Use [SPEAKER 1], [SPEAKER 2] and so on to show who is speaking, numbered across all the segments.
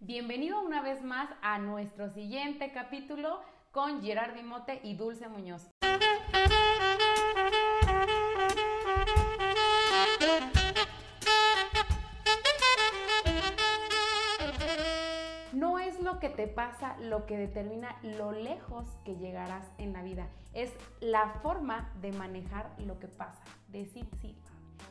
[SPEAKER 1] Bienvenido una vez más a nuestro siguiente capítulo con Gerard Dimote y Dulce Muñoz. No es lo que te pasa lo que determina lo lejos que llegarás en la vida, es la forma de manejar lo que pasa, decir sí.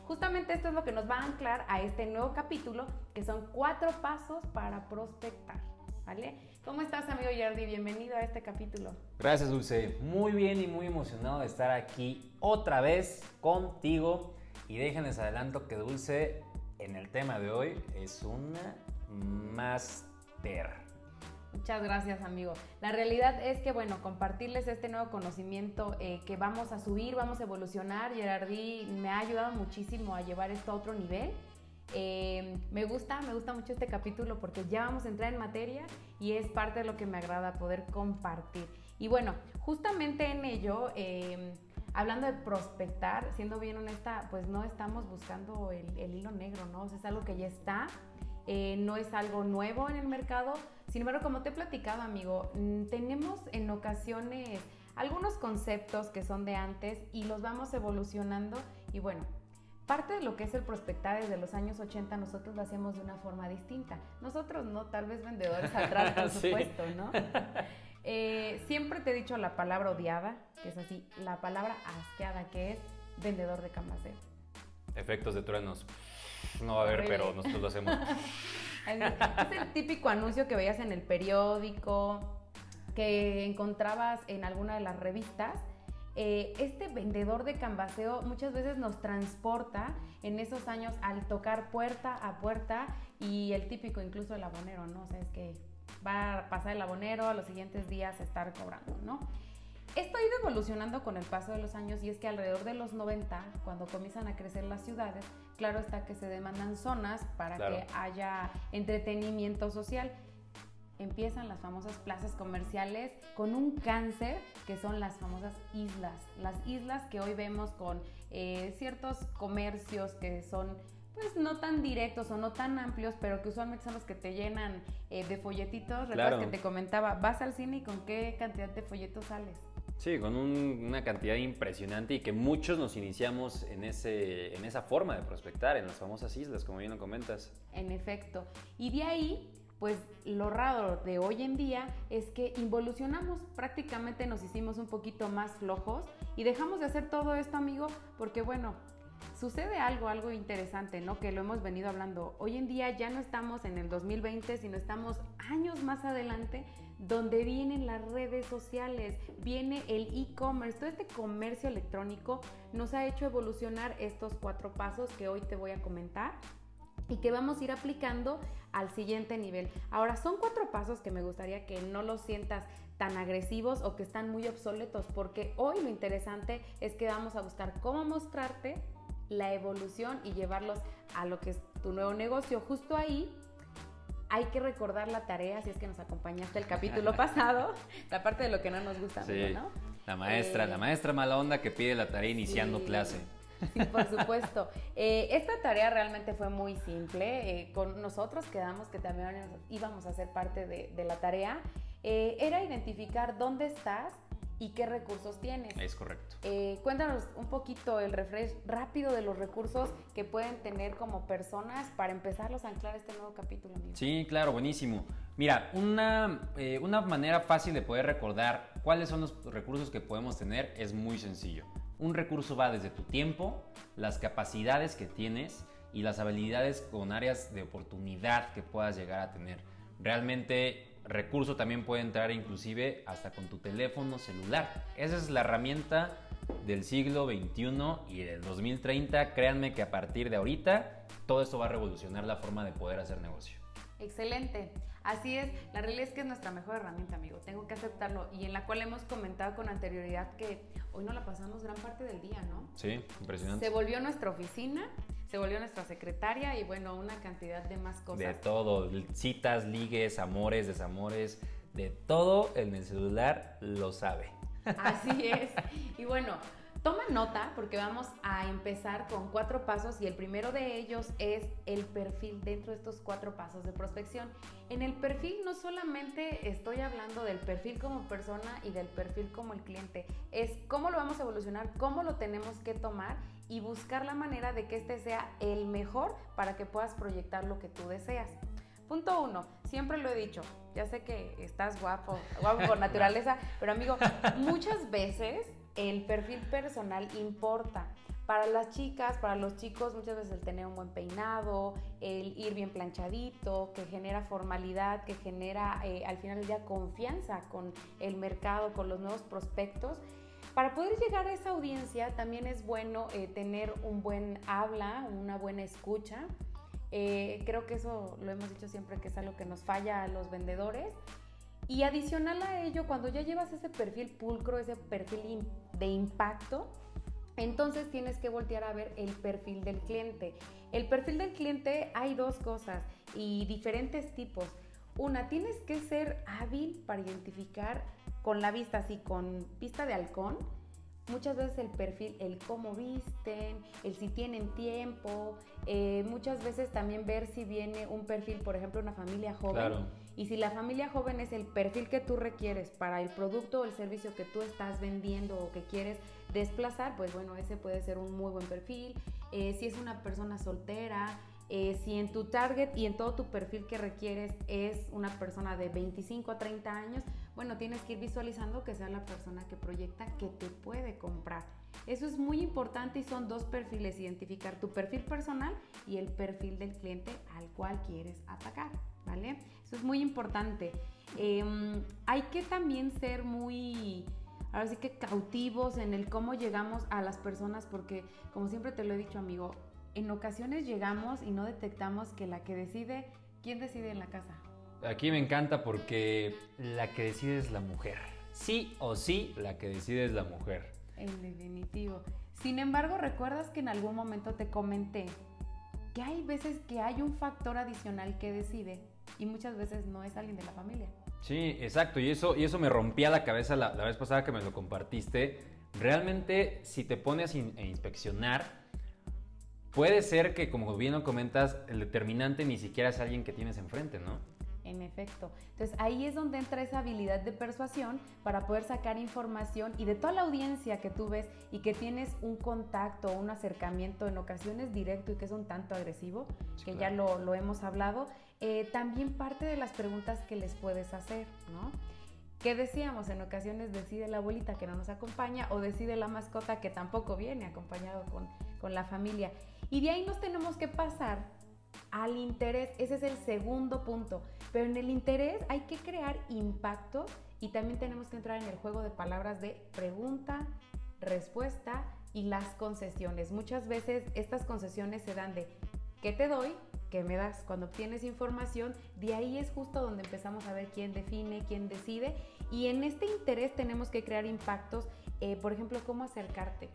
[SPEAKER 1] Justamente esto es lo que nos va a anclar a este nuevo capítulo, que son cuatro pasos para prospectar. ¿Vale? ¿Cómo estás, amigo Yardi? Bienvenido a este capítulo.
[SPEAKER 2] Gracias, Dulce. Muy bien y muy emocionado de estar aquí otra vez contigo. Y déjenles adelanto que Dulce, en el tema de hoy, es una máster.
[SPEAKER 1] Muchas gracias, amigo. La realidad es que, bueno, compartirles este nuevo conocimiento eh, que vamos a subir, vamos a evolucionar. Gerardi me ha ayudado muchísimo a llevar esto a otro nivel. Eh, me gusta, me gusta mucho este capítulo porque ya vamos a entrar en materia y es parte de lo que me agrada poder compartir. Y bueno, justamente en ello, eh, hablando de prospectar, siendo bien honesta, pues no estamos buscando el, el hilo negro, ¿no? O sea, es algo que ya está, eh, no es algo nuevo en el mercado. Sin embargo, como te he platicado, amigo, mm, tenemos en ocasiones algunos conceptos que son de antes y los vamos evolucionando y bueno, parte de lo que es el prospectar desde los años 80 nosotros lo hacemos de una forma distinta. Nosotros no, tal vez vendedores atrás, por supuesto, ¿no? Eh, siempre te he dicho la palabra odiada, que es así, la palabra asqueada, que es vendedor de camaseo.
[SPEAKER 2] Efectos de truenos. No va a haber, pero nosotros lo hacemos.
[SPEAKER 1] es el típico anuncio que veías en el periódico, que encontrabas en alguna de las revistas. Eh, este vendedor de cambaseo muchas veces nos transporta en esos años al tocar puerta a puerta y el típico incluso el abonero, ¿no? O es que va a pasar el abonero a los siguientes días estar cobrando, ¿no? Esto ha ido evolucionando con el paso de los años y es que alrededor de los 90, cuando comienzan a crecer las ciudades, claro está que se demandan zonas para que haya entretenimiento social. Empiezan las famosas plazas comerciales con un cáncer que son las famosas islas. Las islas que hoy vemos con eh, ciertos comercios que son pues no tan directos o no tan amplios, pero que usualmente son los que te llenan eh, de folletitos. Recuerdas que te comentaba, vas al cine y con qué cantidad de folletos sales.
[SPEAKER 2] Sí, con una cantidad impresionante y que muchos nos iniciamos en, ese, en esa forma de prospectar, en las famosas islas, como bien lo comentas.
[SPEAKER 1] En efecto. Y de ahí, pues lo raro de hoy en día es que involucionamos, prácticamente nos hicimos un poquito más flojos y dejamos de hacer todo esto, amigo, porque bueno, sucede algo, algo interesante, ¿no? Que lo hemos venido hablando. Hoy en día ya no estamos en el 2020, sino estamos años más adelante, donde vienen las redes sociales, viene el e-commerce, todo este comercio electrónico nos ha hecho evolucionar estos cuatro pasos que hoy te voy a comentar y que vamos a ir aplicando al siguiente nivel. Ahora, son cuatro pasos que me gustaría que no los sientas tan agresivos o que están muy obsoletos, porque hoy lo interesante es que vamos a buscar cómo mostrarte la evolución y llevarlos a lo que es tu nuevo negocio. Justo ahí hay que recordar la tarea, si es que nos acompañaste el capítulo pasado, la parte de lo que no nos gusta,
[SPEAKER 2] sí, ¿no? La maestra, la eh, maestra mala onda que pide la tarea iniciando clase.
[SPEAKER 1] Sí, por supuesto. Eh, esta tarea realmente fue muy simple. Eh, con nosotros quedamos que también íbamos a ser parte de, de la tarea. era identificar dónde estás y qué recursos tienes.
[SPEAKER 2] Es correcto.
[SPEAKER 1] Eh, cuéntanos un poquito el refresh rápido de los recursos que pueden tener como personas para empezarlos a anclar este nuevo capítulo, amigo.
[SPEAKER 2] Sí, claro, buenísimo. Mira, una, eh, una manera fácil de poder recordar cuáles son los recursos que podemos tener es muy sencillo. Un recurso va desde tu tiempo, las capacidades que tienes y las habilidades con áreas de oportunidad que puedas llegar a tener. Realmente recurso también puede entrar inclusive hasta con tu teléfono celular. Esa es la herramienta del siglo XXI y del 2030. Créanme que a partir de ahorita todo esto va a revolucionar la forma de poder hacer negocio.
[SPEAKER 1] Excelente. Así es, la realidad es que es nuestra mejor herramienta, amigo. Tengo que aceptarlo y en la cual hemos comentado con anterioridad que hoy no la pasamos gran parte del día, ¿no?
[SPEAKER 2] Sí, impresionante.
[SPEAKER 1] Se volvió nuestra oficina, se volvió nuestra secretaria y bueno, una cantidad de más cosas.
[SPEAKER 2] De todo, citas, ligues, amores, desamores, de todo en el celular lo sabe.
[SPEAKER 1] Así es. Y bueno, Toma nota porque vamos a empezar con cuatro pasos y el primero de ellos es el perfil dentro de estos cuatro pasos de prospección. En el perfil no solamente estoy hablando del perfil como persona y del perfil como el cliente, es cómo lo vamos a evolucionar, cómo lo tenemos que tomar y buscar la manera de que este sea el mejor para que puedas proyectar lo que tú deseas. Punto uno, siempre lo he dicho, ya sé que estás guapo, guapo por naturaleza, pero amigo, muchas veces el perfil personal importa. Para las chicas, para los chicos, muchas veces el tener un buen peinado, el ir bien planchadito, que genera formalidad, que genera eh, al final día confianza con el mercado, con los nuevos prospectos. Para poder llegar a esa audiencia también es bueno eh, tener un buen habla, una buena escucha. Eh, creo que eso lo hemos dicho siempre que es algo que nos falla a los vendedores. Y adicional a ello, cuando ya llevas ese perfil pulcro, ese perfil de impacto, entonces tienes que voltear a ver el perfil del cliente. El perfil del cliente hay dos cosas y diferentes tipos. Una, tienes que ser hábil para identificar con la vista, así con vista de halcón, muchas veces el perfil, el cómo visten, el si tienen tiempo, eh, muchas veces también ver si viene un perfil, por ejemplo, una familia joven. Y si la familia joven es el perfil que tú requieres para el producto o el servicio que tú estás vendiendo o que quieres desplazar, pues bueno, ese puede ser un muy buen perfil. Eh, si es una persona soltera, eh, si en tu target y en todo tu perfil que requieres es una persona de 25 a 30 años, bueno, tienes que ir visualizando que sea la persona que proyecta que te puede comprar. Eso es muy importante y son dos perfiles, identificar tu perfil personal y el perfil del cliente al cual quieres atacar, ¿vale? Eso es muy importante. Em, hay que también ser muy ahora sí que cautivos en el cómo llegamos a las personas porque como siempre te lo he dicho amigo, en ocasiones llegamos y no detectamos que la que decide, ¿quién decide en la casa?
[SPEAKER 2] Aquí me encanta porque la que decide es la mujer. Sí o sí, la que decide es la mujer.
[SPEAKER 1] En definitivo. Sin embargo, ¿recuerdas que en algún momento te comenté que hay veces que hay un factor adicional que decide y muchas veces no es alguien de la familia?
[SPEAKER 2] Sí, exacto. Y eso, y eso me rompía la cabeza la, vez pasada que me lo compartiste. Realmente, si te pones a inspeccionar, puede ser que, como bien lo comentas, el determinante ni siquiera es alguien que tienes enfrente, ¿no?
[SPEAKER 1] En efecto. Entonces ahí es donde entra esa habilidad de persuasión para poder sacar información y de toda la audiencia que tú ves y que tienes un contacto, un acercamiento en ocasiones directo y que es un tanto agresivo, que ya lo, lo, hemos hablado, eh, también parte de las preguntas que les puedes hacer, ¿no? ¿Qué decíamos? En ocasiones decide la abuelita que no nos acompaña o decide la mascota que tampoco viene acompañado con, con la familia. Y de ahí nos tenemos que pasar al interés. Ese es el segundo punto. Pero en el interés hay que crear impacto y también tenemos que entrar en el juego de palabras de pregunta, respuesta y las concesiones. Muchas veces estas concesiones se dan de ¿qué te doy? ¿Qué me das? Cuando obtienes información, de ahí es justo donde empezamos a ver quién define, quién decide. Y en este interés tenemos que crear impactos, eh, por ejemplo, cómo acercarte.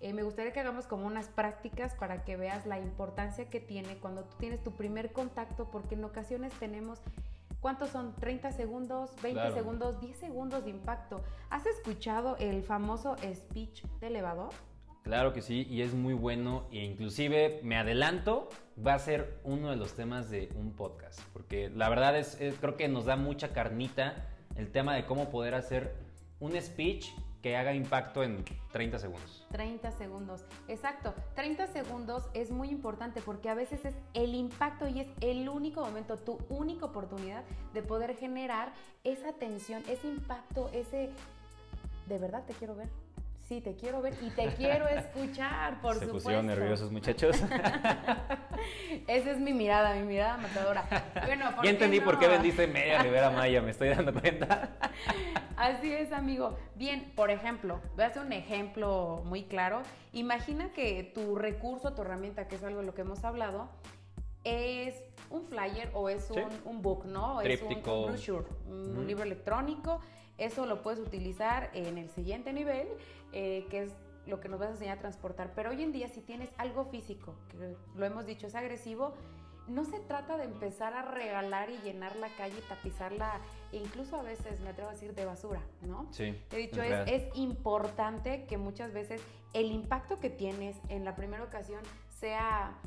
[SPEAKER 1] Eh, me gustaría que hagamos como unas prácticas para que veas la importancia que tiene cuando tú tienes tu primer contacto, porque en ocasiones tenemos ¿Cuántos son? ¿30 segundos? ¿20 segundos? ¿10 segundos de impacto? ¿Has escuchado el famoso speech de elevador?
[SPEAKER 2] Claro que sí, y es muy bueno, e inclusive me adelanto, va a ser uno de los temas de un podcast, porque la verdad es creo que nos da mucha carnita el tema de cómo poder hacer un speech que haga impacto en 30 segundos.
[SPEAKER 1] 30 segundos, exacto. 30 segundos es muy importante porque a veces es el impacto y es el único momento, tu única oportunidad de poder generar esa tensión, ese impacto, ese... De verdad te quiero ver. Sí, te quiero ver y te quiero escuchar, por supuesto. Se pusieron
[SPEAKER 2] nerviosos, muchachos.
[SPEAKER 1] Esa es mi mirada, mi mirada matadora.
[SPEAKER 2] Bueno, ya entendí por qué vendiste media Rivera Maya, me estoy dando cuenta.
[SPEAKER 1] Así es, amigo. Bien, por ejemplo, voy a hacer un ejemplo muy claro. Imagina que tu recurso, tu herramienta, que es algo de lo que hemos hablado, es un flyer o es un, book, ¿no? Es un, brochure, un libro electrónico. Eso lo puedes utilizar en el siguiente nivel, eh, que es lo que nos vas a enseñar a transportar. Pero hoy en día, si tienes algo físico, que lo hemos dicho, es agresivo, no se trata de empezar a regalar y llenar la calle y tapizarla, e incluso a veces me atrevo a decir de basura, ¿no?
[SPEAKER 2] Sí.
[SPEAKER 1] He dicho, es, es, importante que muchas veces el impacto que tienes en la primera ocasión sea,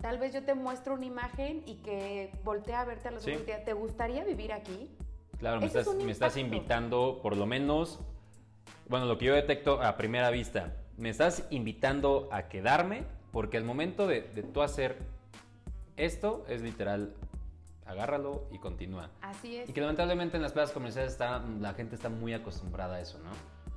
[SPEAKER 1] tal vez yo te muestro una imagen y que voltea a verte a la sí. ¿te gustaría vivir aquí?
[SPEAKER 2] Claro, me estás, me estás invitando, por lo menos, bueno, lo que yo detecto a primera vista, me estás invitando a quedarme porque al momento de, de tú hacer esto es literal, agárralo y continúa.
[SPEAKER 1] Así es.
[SPEAKER 2] Y que lamentablemente en las plazas comerciales está, la gente está muy acostumbrada a eso, ¿no?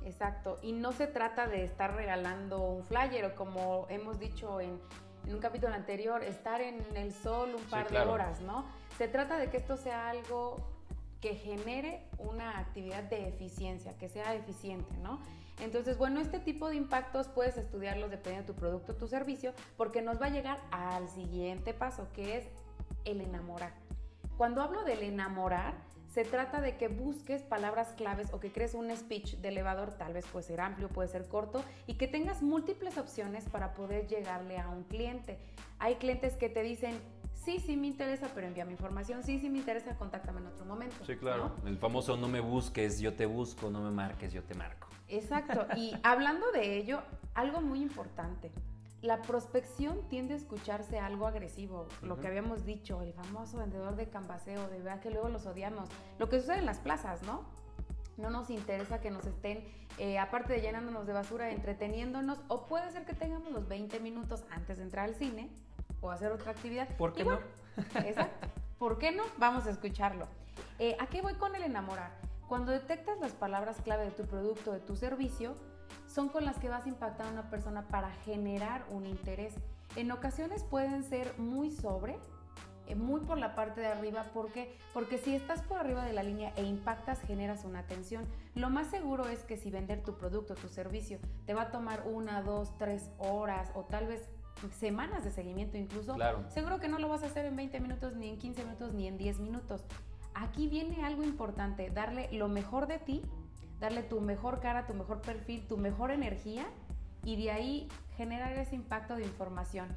[SPEAKER 1] Exacto. Y no se trata de estar regalando un flyer o como hemos dicho en, un capítulo anterior, estar en el sol un par de horas, ¿no? Se trata de que esto sea algo que genere una actividad de eficiencia, que sea eficiente, ¿no? Entonces, bueno, este tipo de impactos puedes estudiarlos dependiendo de tu producto o tu servicio, porque nos va a llegar al siguiente paso, que es el enamorar. Cuando hablo del enamorar, se trata de que busques palabras claves o que crees un speech de elevador, tal vez puede ser amplio, puede ser corto, y que tengas múltiples opciones para poder llegarle a un cliente. Hay clientes que te dicen, sí, sí me interesa, pero envía mi información, sí, sí me interesa, contáctame en otro momento.
[SPEAKER 2] Sí, claro. El famoso no me busques, yo te busco, no me marques, yo te marco.
[SPEAKER 1] Exacto. Y hablando de ello, algo muy importante. La prospección tiende a escucharse algo agresivo, lo que habíamos dicho, el famoso vendedor de cambaseo, de verdad que luego los odiamos. Lo que sucede en las plazas, ¿no? No nos interesa que nos estén, eh, aparte de llenándonos de basura, entreteniéndonos, o puede ser que tengamos los 20 minutos antes de entrar al cine o hacer otra actividad.
[SPEAKER 2] ¿Por qué no?
[SPEAKER 1] Exacto. ¿Por qué no? Vamos a escucharlo. Eh, ¿A qué voy con el enamorar? Cuando detectas las palabras clave de tu producto, de tu servicio, son con las que vas a impactar a una persona para generar un interés. En ocasiones pueden ser muy sobre, eh, muy por la parte de arriba, ¿por qué? Porque si estás por arriba de la línea e impactas, generas una atención. Lo más seguro es que si vender tu producto, tu servicio, te va a tomar una, dos, tres horas o tal vez semanas de seguimiento incluso,
[SPEAKER 2] claro.
[SPEAKER 1] seguro que no lo vas a hacer en 20 minutos, ni en 15 minutos, ni en 10 minutos. Aquí viene algo importante, darle lo mejor de ti, darle tu mejor cara, tu mejor perfil, tu mejor energía y de ahí generar ese impacto de información.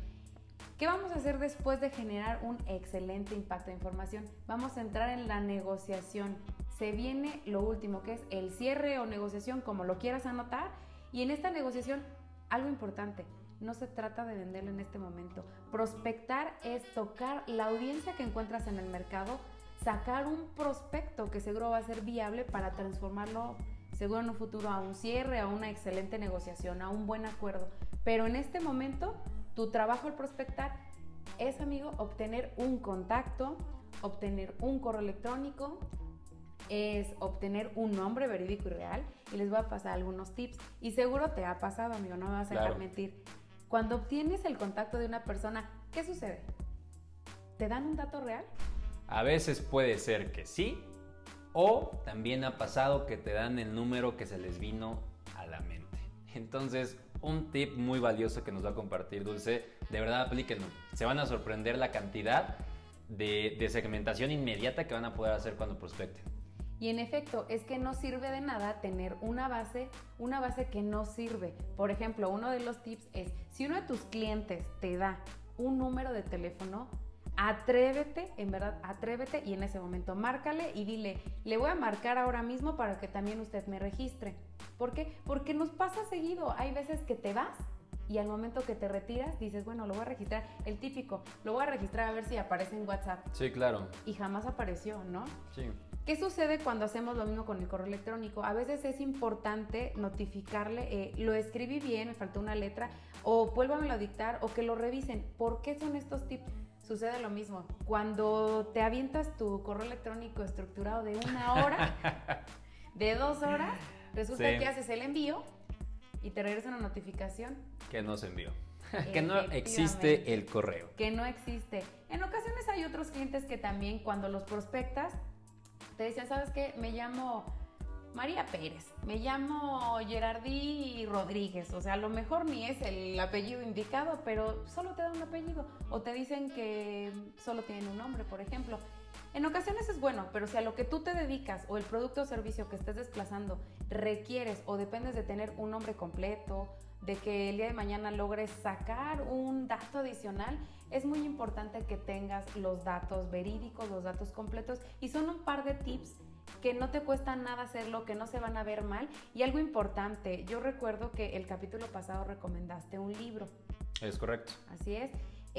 [SPEAKER 1] ¿Qué vamos a hacer después de generar un excelente impacto de información? Vamos a entrar en la negociación. Se viene lo último, que es el cierre o negociación, como lo quieras anotar. Y en esta negociación, algo importante, no se trata de venderlo en este momento. Prospectar es tocar la audiencia que encuentras en el mercado sacar un prospecto que seguro va a ser viable para transformarlo seguro en un futuro a un cierre, a una excelente negociación, a un buen acuerdo. Pero en este momento, tu trabajo al prospectar es, amigo, obtener un contacto, obtener un correo electrónico, es obtener un nombre verídico y real. Y les voy a pasar algunos tips. Y seguro te ha pasado, amigo, no me vas a dejar mentir. Cuando obtienes el contacto de una persona, ¿qué sucede? ¿Te dan un dato real?
[SPEAKER 2] A veces puede ser que sí, o también ha pasado que te dan el número que se les vino a la mente. Entonces, un tip muy valioso que nos va a compartir Dulce, de verdad aplíquenlo. Se van a sorprender la cantidad de, segmentación inmediata que van a poder hacer cuando prospecten.
[SPEAKER 1] Y en efecto, es que no sirve de nada tener una base, una base que no sirve. Por ejemplo, uno de los tips es, si uno de tus clientes te da un número de teléfono, atrévete, en verdad, atrévete y en ese momento márcale y dile, le voy a marcar ahora mismo para que también usted me registre. ¿Por qué? Porque nos pasa seguido. Hay veces que te vas y al momento que te retiras dices, bueno, lo voy a registrar, el típico, lo voy a registrar a ver si aparece en WhatsApp.
[SPEAKER 2] Sí, claro.
[SPEAKER 1] Y jamás apareció, ¿no?
[SPEAKER 2] Sí.
[SPEAKER 1] ¿Qué sucede cuando hacemos lo mismo con el correo electrónico? A veces es importante notificarle, eh, lo escribí bien, me faltó una letra, o vuélvamelo a dictar, o que lo revisen. ¿Por qué son estos tips? sucede lo mismo. Cuando te avientas tu correo electrónico estructurado de una hora, de dos horas, resulta que haces el envío y te regresa una notificación.
[SPEAKER 2] Que no se envió. que no existe el correo.
[SPEAKER 1] Que no existe. En ocasiones hay otros clientes que también cuando los prospectas te dicen, ¿sabes qué? Me llamo María Pérez, me llamo Gerardí Rodríguez, o sea, a lo mejor ni es el apellido indicado, pero solo te dan un apellido, o te dicen que solo tienen un nombre, por ejemplo. En ocasiones es bueno, pero si a lo que tú te dedicas o el producto o servicio que estés desplazando requieres o dependes de tener un nombre completo, de que el día de mañana logres sacar un dato adicional, es muy importante que tengas los datos verídicos, los datos completos y son un par de tips que no te cuesta nada hacerlo, que no se van a ver mal. Y algo importante, yo recuerdo que el capítulo pasado recomendaste un libro.
[SPEAKER 2] Es correcto.
[SPEAKER 1] Así es.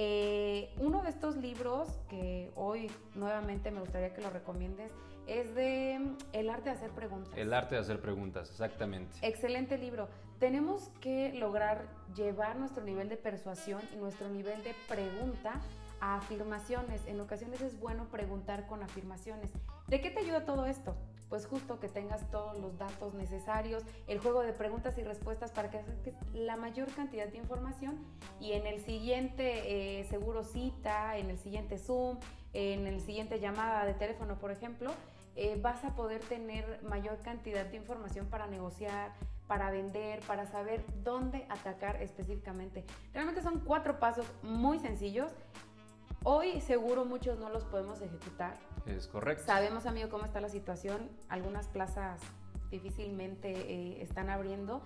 [SPEAKER 1] Eh, uno de estos libros que hoy nuevamente me gustaría que lo recomiendes es de mm, El arte de hacer preguntas.
[SPEAKER 2] El arte de hacer preguntas, exactamente.
[SPEAKER 1] Excelente libro. Tenemos que lograr llevar nuestro nivel de persuasión y nuestro nivel de pregunta a afirmaciones. En ocasiones es bueno preguntar con afirmaciones. ¿De qué te ayuda todo esto? Pues justo que tengas todos los datos necesarios, el juego de preguntas y respuestas para que la mayor cantidad de información y en el siguiente eh, seguro cita, en el siguiente Zoom, en el siguiente llamada de teléfono, por ejemplo, eh, vas a poder tener mayor cantidad de información para negociar, para vender, para saber dónde atacar específicamente. Realmente son cuatro pasos muy sencillos. Hoy seguro muchos no los podemos ejecutar.
[SPEAKER 2] Es correcto.
[SPEAKER 1] Sabemos, amigo, cómo está la situación. Algunas plazas difícilmente eh, están abriendo.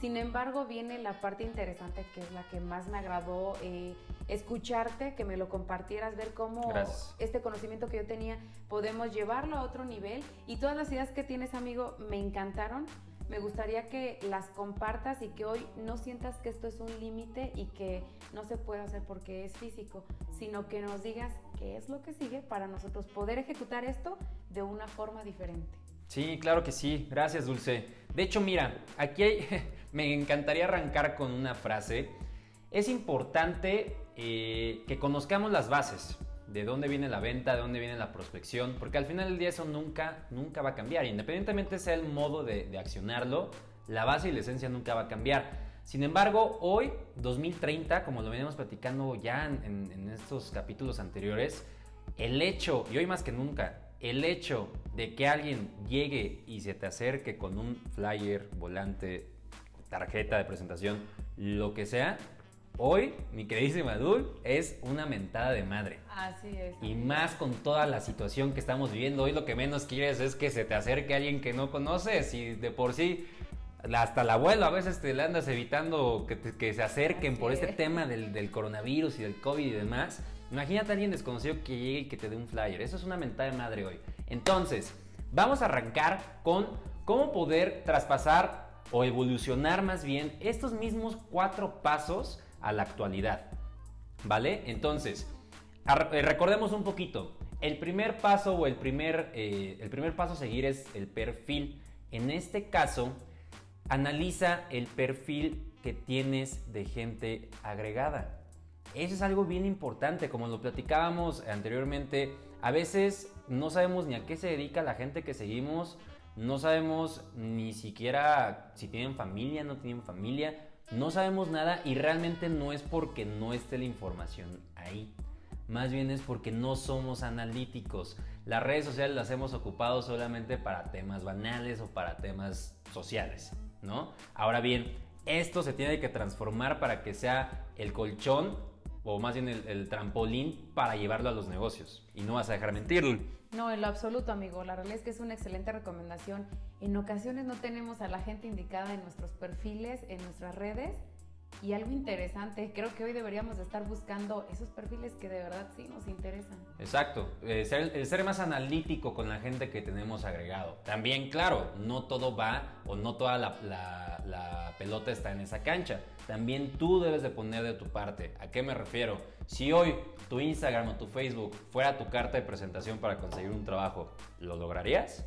[SPEAKER 1] Sin embargo, viene la parte interesante que es la que más me agradó eh, escucharte, que me lo compartieras, ver cómo este conocimiento que yo tenía podemos llevarlo a otro nivel. Y todas las ideas que tienes, amigo, me encantaron. Me gustaría que las compartas y que hoy no sientas que esto es un límite y que no se puede hacer porque es físico, sino que nos digas qué es lo que sigue para nosotros poder ejecutar esto de una forma diferente.
[SPEAKER 2] Sí, claro que sí. Gracias, Dulce. De hecho, mira, aquí me encantaría arrancar con una frase. Es importante eh, que conozcamos las bases de dónde viene la venta, de dónde viene la prospección, porque al final del día eso nunca, nunca va a cambiar. Independientemente sea el modo de, accionarlo, la base y la esencia nunca va a cambiar. Sin embargo, hoy, 2030, como lo veníamos platicando ya en, en estos capítulos anteriores, el hecho, y hoy más que nunca, el hecho de que alguien llegue y se te acerque con un flyer, volante, tarjeta de presentación, lo que sea, Hoy, mi queridísima Dul, es una mentada de madre.
[SPEAKER 1] Así es.
[SPEAKER 2] Y más con toda la situación que estamos viviendo. Hoy lo que menos quieres es que se te acerque alguien que no conoces. Y de por sí, hasta el abuelo a veces te le andas evitando que, se acerquen por este tema del, del, coronavirus y del COVID y demás. Imagínate a alguien desconocido que llegue y que te dé un flyer. Eso es una mentada de madre hoy. Entonces, vamos a arrancar con cómo poder traspasar o evolucionar más bien estos mismos cuatro pasos a la actualidad. ¿Vale? Entonces, eh, recordemos un poquito. El primer paso o el primer, eh, el primer paso a seguir es el perfil. En este caso, analiza el perfil que tienes de gente agregada. Eso es algo bien importante, como lo platicábamos anteriormente. A veces no sabemos ni a qué se dedica la gente que seguimos, no sabemos ni siquiera si tienen familia, no tienen familia, no sabemos nada y realmente no es porque no esté la información ahí. Más bien es porque no somos analíticos. Las redes sociales las hemos ocupado solamente para temas banales o para temas sociales, ¿no? Ahora bien, esto se tiene que transformar para que sea el colchón o más bien el, trampolín para llevarlo a los negocios. Y no vas a dejar mentirlo.
[SPEAKER 1] No, en lo absoluto, amigo. La realidad es que es una excelente recomendación. En ocasiones no tenemos a la gente indicada en nuestros perfiles, en nuestras redes. Y algo interesante, creo que hoy deberíamos estar buscando esos perfiles que de verdad sí nos interesan.
[SPEAKER 2] Exacto, eh, ser, más analítico con la gente que tenemos agregado. También, claro, no todo va o no toda la, la pelota está en esa cancha. También tú debes de poner de tu parte. ¿A qué me refiero? Si hoy tu Instagram o tu Facebook fuera tu carta de presentación para conseguir un trabajo, ¿lo lograrías?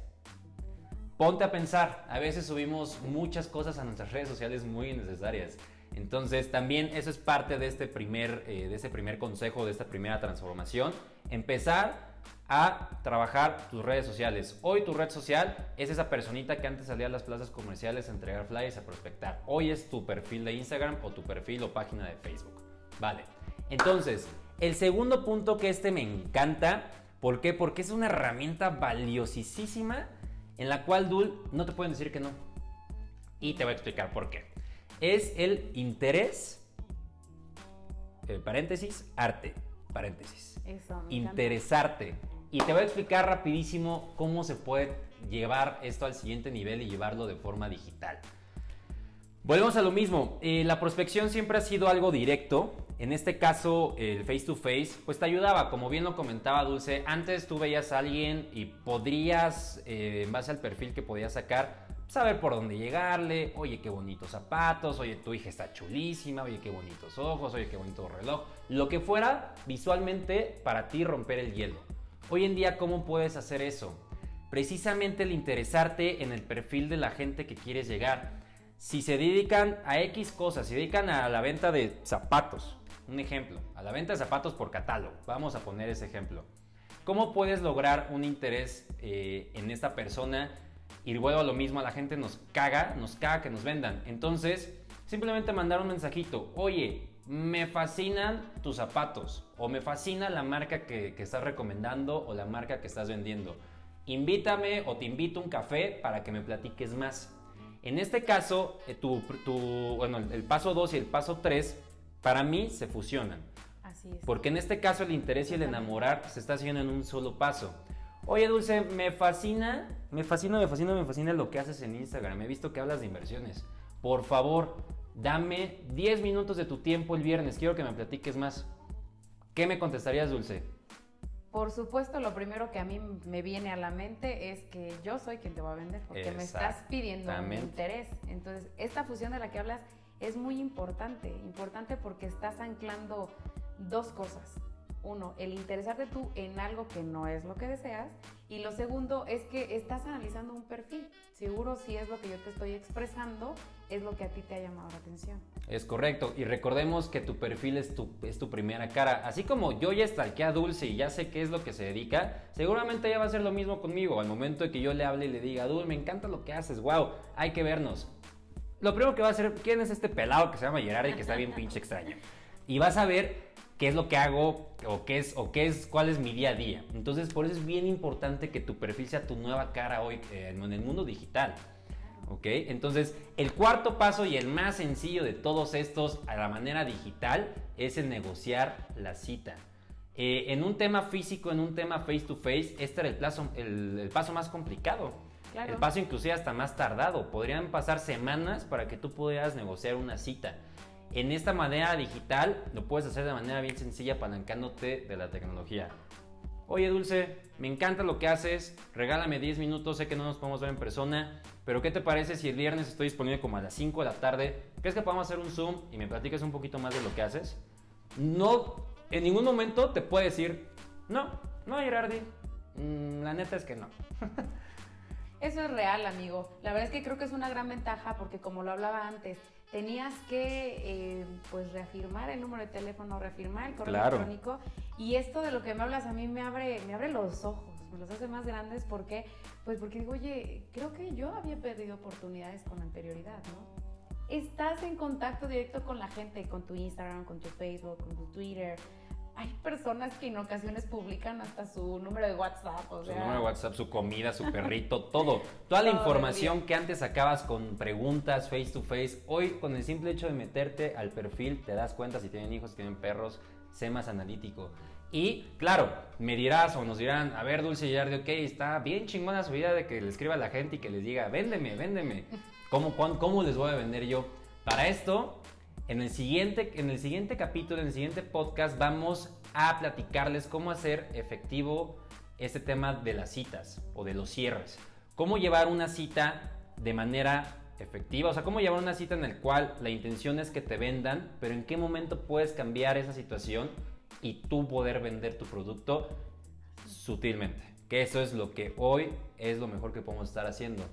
[SPEAKER 2] Ponte a pensar, a veces subimos muchas cosas a nuestras redes sociales muy innecesarias. Entonces también eso es parte de este primer, eh, de este primer consejo, de esta primera transformación. Empezar a trabajar tus redes sociales. Hoy tu red social es esa personita que antes salía a las plazas comerciales a entregar flyers, a prospectar. Hoy es tu perfil de Instagram o tu perfil o página de Facebook. Vale. Entonces, el segundo punto que este me encanta, ¿por qué? Porque es una herramienta valiosísima en la cual Dul no te pueden decir que no. Y te voy a explicar por qué. Es el interés, eh, paréntesis, arte, paréntesis. Interesarte. Y te voy a explicar rapidísimo cómo se puede llevar esto al siguiente nivel y llevarlo de forma digital. Volvemos a lo mismo. Eh, la prospección siempre ha sido algo directo. En este caso, el face to face, pues te ayudaba. Como bien lo comentaba Dulce, antes tú veías a alguien y podrías, eh, en base al perfil que podías sacar, saber por dónde llegarle. Oye, qué bonitos zapatos. Oye, tu hija está chulísima. Oye, qué bonitos ojos. Oye, qué bonito reloj. Lo que fuera visualmente para ti romper el hielo. Hoy en día, ¿cómo puedes hacer eso? Precisamente el interesarte en el perfil de la gente que quieres llegar si se dedican a X cosas, se dedican a la venta de zapatos, un ejemplo, a la venta de zapatos por catálogo, vamos a poner ese ejemplo. ¿Cómo puedes lograr un interés eh, en esta persona? Y luego lo mismo, a la gente nos caga, nos caga que nos vendan. Entonces, simplemente mandar un mensajito, oye, me fascinan tus zapatos o me fascina la marca que, que estás recomendando o la marca que estás vendiendo. Invítame o te invito a un café para que me platiques más. En este caso, eh, tu, bueno, el paso 2 y el paso 3 para mí se fusionan. Así es. Porque en este caso el interés y el enamorar se está haciendo en un solo paso. Oye, Dulce, me fascina, me fascina, me fascina, me fascina lo que haces en Instagram. He visto que hablas de inversiones. Por favor, dame 10 minutos de tu tiempo el viernes. Quiero que me platiques más. ¿Qué me contestarías, Dulce?
[SPEAKER 1] Por supuesto, lo primero que a mí me viene a la mente es que yo soy quien te va a vender, porque me estás pidiendo un interés. Entonces, esta fusión de la que hablas es muy importante, importante porque estás anclando dos cosas. Uno, el interesarte tú en algo que no es lo que deseas. Y lo segundo es que estás analizando un perfil. Seguro si es lo que yo te estoy expresando, es lo que a ti te ha llamado la atención.
[SPEAKER 2] Es correcto. Y recordemos que tu perfil es tu, es tu primera cara. Así como yo ya estalqué a Dulce y ya sé qué es lo que se dedica, seguramente ella va a hacer lo mismo conmigo. Al momento de que yo le hable y le diga, Dulce, me encanta lo que haces, wow, hay que vernos. Lo primero que va a hacer, ¿quién es este pelado que se llama Gerard y que está bien pinche extraño? Y vas a ver qué es lo que hago o qué es o qué es cuál es mi día a día. Entonces, por eso es bien importante que tu perfil sea tu nueva cara hoy eh, en el mundo digital. ¿Ok? Entonces, el cuarto paso y el más sencillo de todos estos a la manera digital es el negociar la cita. Eh, en un tema físico, en un tema face to face, este era el, plazo, el, paso más complicado. El paso inclusive hasta más tardado. Podrían pasar semanas para que tú pudieras negociar una cita. En esta manera digital lo puedes hacer de manera bien sencilla apalancándote de la tecnología. Oye Dulce, me encanta lo que haces, regálame 10 minutos, sé que no nos podemos ver en persona, pero ¿qué te parece si el viernes estoy disponible como a las 5 de la tarde? ¿Crees que podamos hacer un Zoom y me platicas un poquito más de lo que haces? No, en ningún momento te puede decir, no, no Gerardi, mm, la neta es que no.
[SPEAKER 1] Eso es real, amigo. La verdad es que creo que es una gran ventaja porque como lo hablaba antes, tenías que eh, pues reafirmar el número de teléfono, reafirmar el correo electrónico. Y esto de lo que me hablas a mí me abre, me abre los ojos, me los hace más grandes. Porque pues porque digo, oye, creo que yo había perdido oportunidades con anterioridad, ¿no? Estás en contacto directo con la gente, con tu Instagram, con tu Facebook, con tu Twitter, hay personas que en ocasiones publican hasta su número de WhatsApp. O
[SPEAKER 2] su número de WhatsApp, su comida, su perrito, todo. Toda la información que antes sacabas con preguntas face to face, hoy con el simple hecho de meterte al perfil te das cuenta si tienen hijos, si tienen perros, sé más analítico. Y claro, me dirás o nos dirán, a ver, Dulce Yardi, ok, está bien chingona su idea de que le escriba a la gente y que les diga, véndeme, véndeme. ¿Cómo, cómo les voy a vender yo? Para esto en el, siguiente, en el siguiente capítulo, en el siguiente podcast, vamos a platicarles cómo hacer efectivo este tema de las citas o de los cierres. Cómo llevar una cita de manera efectiva, o sea, cómo llevar una cita en la cual la intención es que te vendan, pero en qué momento puedes cambiar esa situación y tú poder vender tu producto sutilmente. Que eso es lo que hoy es lo mejor que podemos estar haciendo.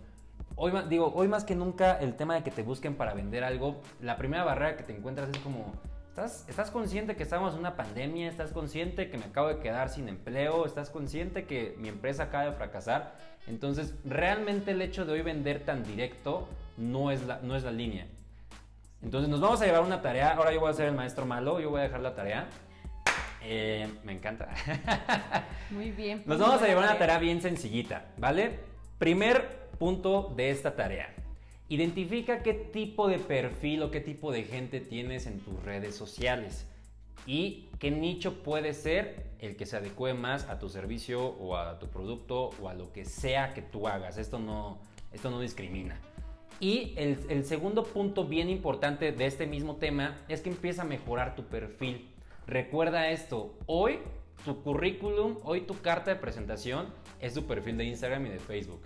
[SPEAKER 2] Hoy, digo, hoy más que nunca el tema de que te busquen para vender algo, la primera barrera que te encuentras es como, ¿estás, estás consciente que estamos en una pandemia? ¿Estás consciente que me acabo de quedar sin empleo? ¿Estás consciente que mi empresa acaba de fracasar? Entonces, realmente el hecho de hoy vender tan directo no es la, no es la línea. Entonces, nos vamos a llevar una tarea. Ahora yo voy a ser el maestro malo, yo voy a dejar la tarea. Eh, me encanta.
[SPEAKER 1] Muy bien.
[SPEAKER 2] Nos vamos a llevar una tarea bien sencillita, ¿vale? Primer punto de esta tarea. Identifica qué tipo de perfil o qué tipo de gente tienes en tus redes sociales. y qué nicho puede ser el que se adecue más a tu servicio o a tu producto o a lo que sea que tú hagas. Esto no, esto no discrimina. Y el, el, segundo punto bien importante de este mismo tema es que empieza a mejorar tu perfil. Recuerda esto, hoy tu currículum, hoy tu carta de presentación es tu perfil de Instagram y de Facebook.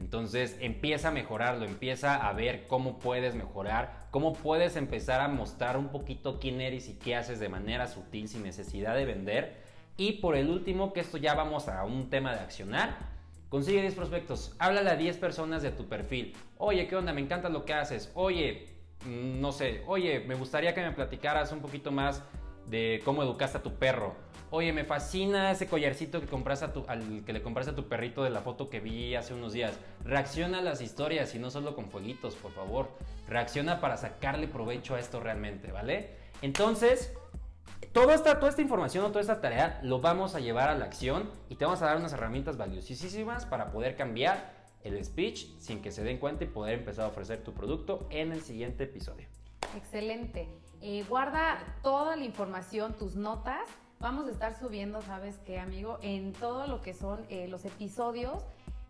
[SPEAKER 2] Entonces empieza a mejorarlo, empieza a ver cómo puedes mejorar, cómo puedes empezar a mostrar un poquito quién eres y qué haces de manera sutil sin necesidad de vender. Y por el último, que esto ya vamos a un tema de accionar, consigue 10 prospectos, háblale a 10 personas de tu perfil. Oye, ¿qué onda? Me encanta lo que haces. Oye, mm, no sé, oye, me gustaría que me platicaras un poquito más de cómo educaste a tu perro. Oye, me fascina ese collarcito que compraste a tu, al que le compraste a tu perrito de la foto que vi hace unos días. Reacciona a las historias y no solo con fueguitos, por favor. Reacciona para sacarle provecho a esto realmente, ¿vale? Entonces, toda esta, toda esta información o toda esta tarea lo vamos a llevar a la acción y te vamos a dar unas herramientas valiosísimas para poder cambiar el speech sin que se den cuenta y poder empezar a ofrecer tu producto en el siguiente episodio.
[SPEAKER 1] Excelente. Eh, guarda toda la información, tus notas. Vamos a estar subiendo, ¿sabes qué, amigo? En todo lo que son eh, los episodios,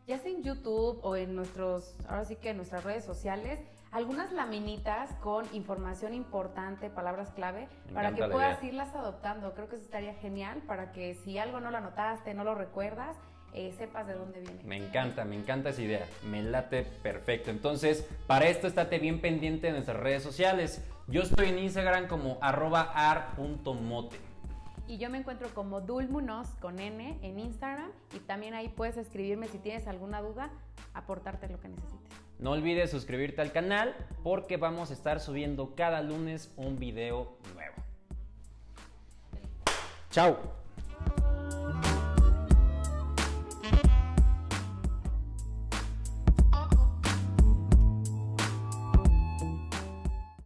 [SPEAKER 1] ya sea en YouTube o en nuestros, ahora sí que en nuestras redes sociales, algunas laminitas con información importante, palabras clave, para que puedas irlas adoptando. Creo que eso estaría genial para que si algo no lo anotaste, no lo recuerdas, eh, sepas de dónde viene.
[SPEAKER 2] Me encanta, me encanta esa idea. Me late perfecto. Entonces, para esto estate bien pendiente de nuestras redes sociales. Yo estoy en Instagram como arroba ar.mote.
[SPEAKER 1] Y yo me encuentro como Dulmunos con N en Instagram y también ahí puedes escribirme si tienes alguna duda, aportarte lo que necesites.
[SPEAKER 2] No olvides suscribirte al canal porque vamos a estar subiendo cada lunes un video nuevo. Chao.